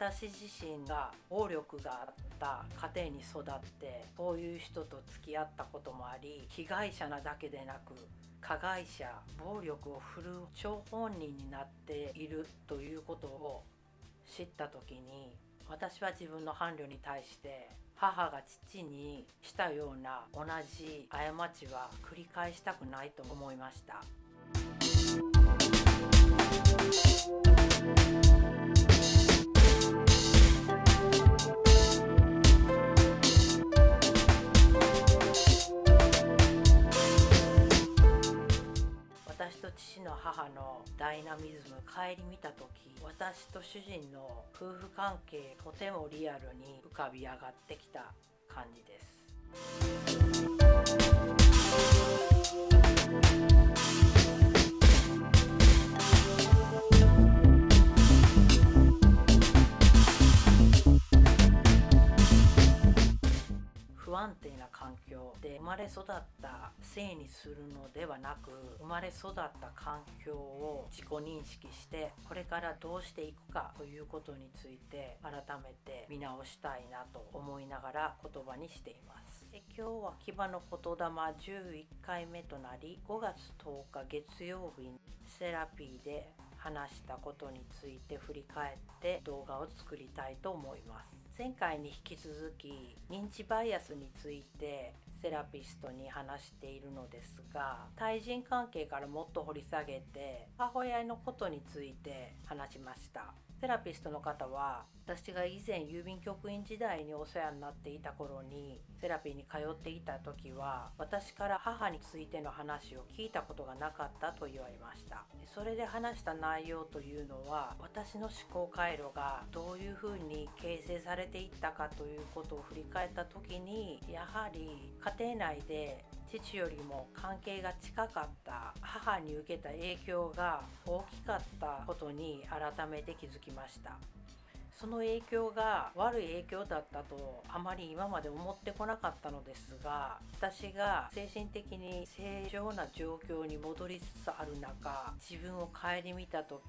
私自身が暴力があった家庭に育ってそういう人と付き合ったこともあり被害者なだけでなく加害者暴力を振るう張本人になっているということを知った時に私は自分の伴侶に対して母が父にしたような同じ過ちは繰り返したくないと思いました。ナミズム顧みた時私と主人の夫婦関係とてもリアルに浮かび上がってきた感じです。不安定な環境で生まれ育ったせいにするのではなく生まれ育った環境を自己認識してこれからどうしていくかということについて改めて見直したいなと思いながら言葉にしています。で今日は牙の言霊11回目となり5月10日月曜日にセラピーで話したことについて振り返って動画を作りたいと思います。前回に引き続き認知バイアスについてセラピストに話しているのですが対人関係からもっと掘り下げて母親のことについて話しました。セラピストの方は私が以前郵便局員時代にお世話になっていた頃にセラピーに通っていた時は私から母についての話を聞いたことがなかったと言われました。それで話した内容というのは私の思考回路がどういうふうに形成されていったかということを振り返った時にやはり家庭内で父よりも関係が近かった母に受けた影響が大きかったことに改めて気づきました。その影響が悪い影響だったとあまり今まで思ってこなかったのですが私が精神的に正常な状況に戻りつつある中自分を顧みた時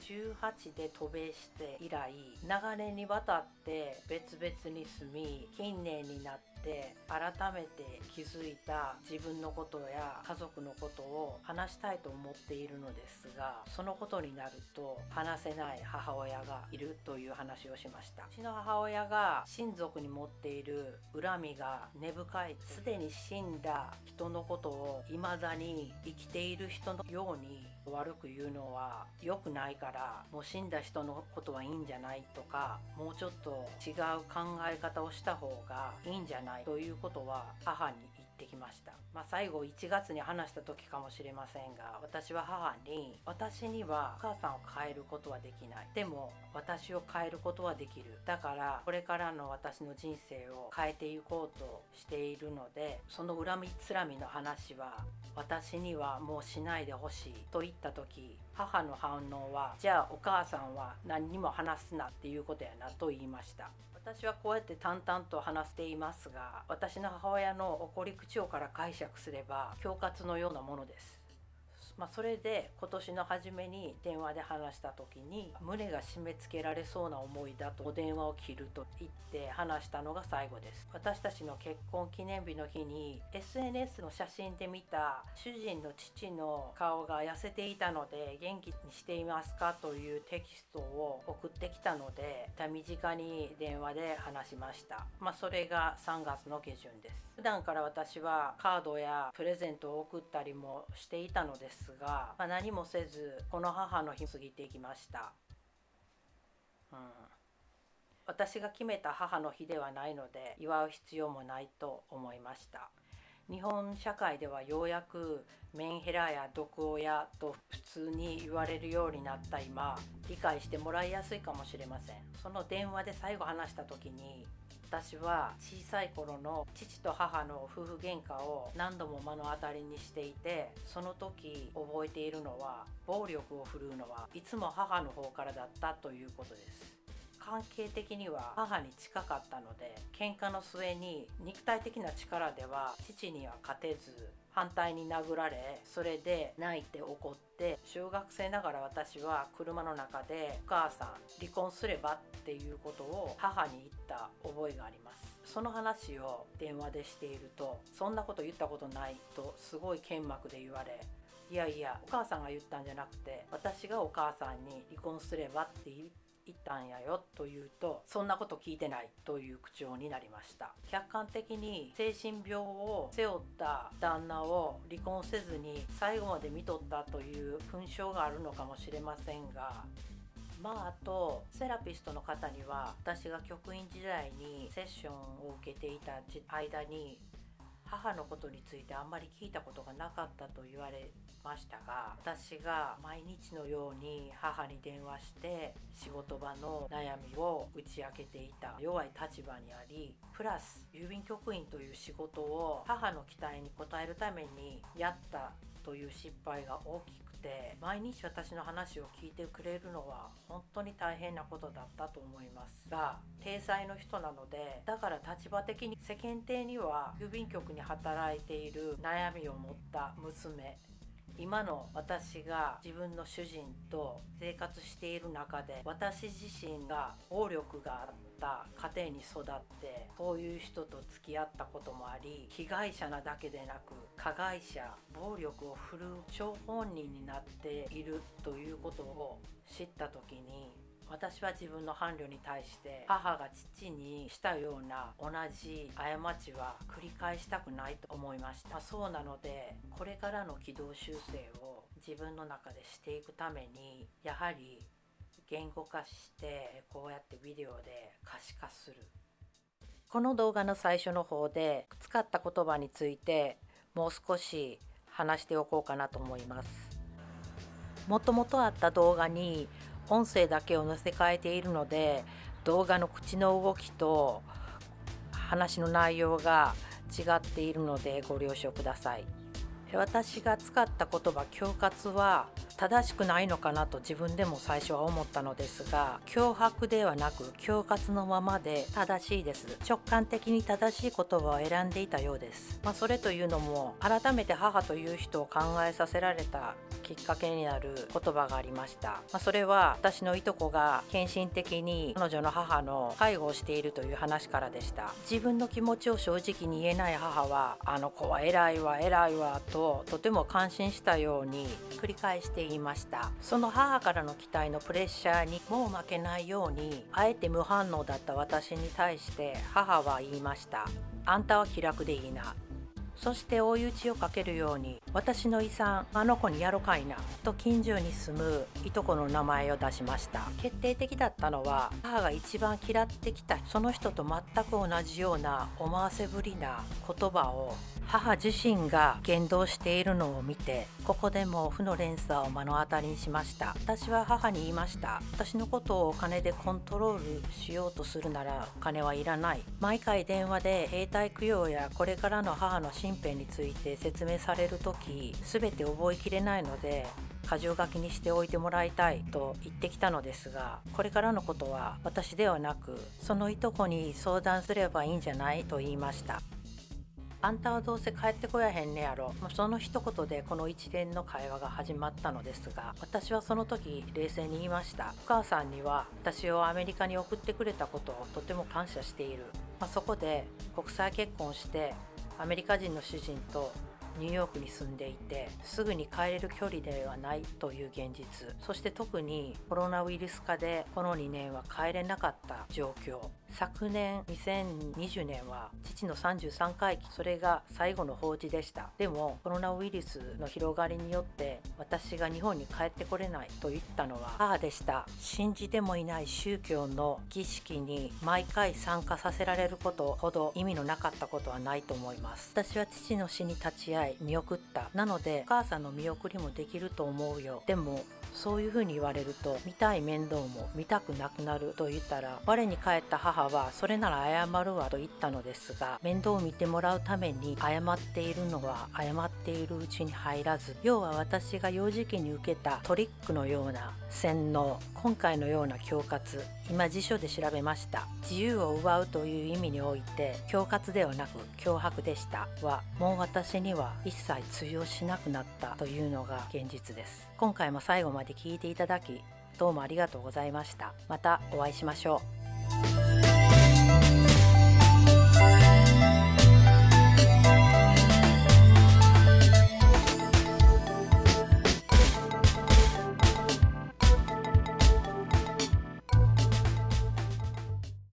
18で渡米して以来長年にわたって別々に住み近年になってって改めて気づいた自分のことや家族のことを話したいと思っているのですがそのことになると話せない母親がいるという話をしました。うちの母親が親族に持っている恨みが根深いすでに死んだ人のことを未だに生きている人のように悪く言うのは良くないからもう死んだ人のことはいいんじゃないとかもうちょっと違う考え方をした方がいいんじゃないということは母に言ってきました、まあ、最後1月に話した時かもしれませんが私は母に私にはお母さんを変えることはできない。でも私を変えることはできる。だからこれからの私の人生を変えていこうとしているのでその恨みつらみの話は私にはもうしないでほしいと言った時母の反応はじゃあお母さんは何にも話すなっていうことやなと言いました。私はこうやって淡々と話していますが私の母親の怒り口調から解釈すれば恐喝のようなものです。まあ、それで今年の初めに電話で話した時に胸が締め付けられそうな思いだとお電話を切ると言って話したのが最後です。私たちの結婚記念日の日に SNS の写真で見た主人の父の顔が痩せていたので元気にしていますかというテキストを送ってきたので身近に電話で話しました。まあ、それが3月の下旬です。普段から私はカードやプレゼントを送ったりもしていたのですですが、まあ、何もせずこの母の日過ぎていきました、うん、私が決めた母の日ではないので祝う必要もないと思いました。日本社会ではようやくメンヘラや毒親と普通に言われるようになった今理解してもらいやすいかもしれません。その電話で最後話した時に私は小さい頃の父と母の夫婦喧嘩を何度も目の当たりにしていてその時覚えているのは暴力を振るうのはいつも母の方からだったということです。関係的には母に近かったので喧嘩の末に肉体的な力では父には勝てず反対に殴られそれで泣いて怒って中学生ながら私は車の中で「お母さん離婚すれば?」っていうことを母に言った覚えがありますその話を電話でしていると「そんなこと言ったことない」とすごい剣幕で言われいやいやお母さんが言ったんじゃなくて私がお母さんに離婚すれば？って言ったんやよと言うとそんなこと聞いてないという口調になりました。客観的に精神病を背負った旦那を離婚せずに最後まで見とったという勲章があるのかもしれませんがまああとセラピストの方には私が局員時代にセッションを受けていた間に母のことについてあんまり聞いたことがなかったと言われましたが私が毎日のように母に電話して仕事場の悩みを打ち明けていた。弱い立場にありプラス郵便局員という仕事を母の期待に応えるためにやったという失敗が大きくて毎日私の話を聞いてくれるのは本当に大変なことだったと思います。が体裁の人なのでだから立場的に世間体には郵便局に働いている悩みを持った娘。今の私が自分の主人と生活している中で私自身が暴力があった家庭に育ってそういう人と付き合ったこともあり被害者なだけでなく加害者暴力を振るう張本人になっているということを知った時に私は自分の伴侶に対して母が父にしたような同じ過ちは繰り返したくないと思いました、まあ、そうなのでこれからの軌道修正を自分の中でしていくためにやはり言語化してこうやってビデオで可視化する。この動画の最初の方で使った言葉についてもう少し話しておこうかなと思います。もともとあった動画に音声だけを載せ替えているので動画の口の動きと話の内容が違っているのでご了承ください。私が使った言葉恐喝は正しくないのかなと自分でも最初は思ったのですが脅迫ではなく恐喝のままで正しいです。直感的に正しい言葉を選んでいたようです、まあ、それというのも改めて母という人を考えさせられたきっかけになる言葉がありました、まあ、それは私のいとこが献身的に彼女の母の介護をしているという話からでした。自分の気持ちを正直に言えない母はあの子は偉いわ偉いわととても感心したように繰り返してい言いました。その母からの期待のプレッシャーにもう負けないようにあえて無反応だった私に対して母は言いました。あんたは気楽でいいな。そして追い打ちをかけるように私の遺産あの子にやろかいなと近所に住むいとこの名前を出しました。決定的だったのは母が一番嫌ってきたその人と全く同じような思わせぶりな言葉を母自身が言動しているのを見てここでも負の連鎖を目の当たりにしました。私は母に言いました。私のことをお金でコントロールしようとするならお金はいらない。毎回電話で兵隊供養やこれからの母の身辺について説明される時全て覚えきれないので箇条書きにしておいてもらいたいと言ってきたのですがこれからのことは私ではなくそのいとこに相談すればいいんじゃないと言いました。あんたはどうせ帰ってこやへんねやろ。その一言でこの一連の会話が始まったのですが私はその時冷静に言いました。お母さんには私をアメリカに送ってくれたことをとても感謝している、まあ、そこで国際結婚してアメリカ人の主人とニューヨークに住んでいてすぐに帰れる距離ではないという現実。そして特にコロナウイルス化でこの2年は帰れなかった状況。昨年2020年は父の33回忌それが最後の法事でした。でもコロナウイルスの広がりによって私が日本に帰ってこれないと言ったのは母でした。信じてもいない宗教の儀式に毎回参加させられることほど意味のなかったことはないと思います。私は父の死に立ち会い見送った。なのでお母さんの見送りもできると思うよ。でもそういうふうに言われると見たい面倒も見たくなくなると言ったら我に返った母はそれなら謝るわと言ったのですが面倒を見てもらうために謝っているのは謝っているうちに入らず要は私が幼児期に受けたトリックのような洗脳今回のような恐喝今辞書で調べました。自由を奪うという意味において恐喝ではなく脅迫でした。はもう私には一切通用しなくなったというのが現実です。今回も最後まで聞いていただきどうもありがとうございました。またお会いしましょう。you.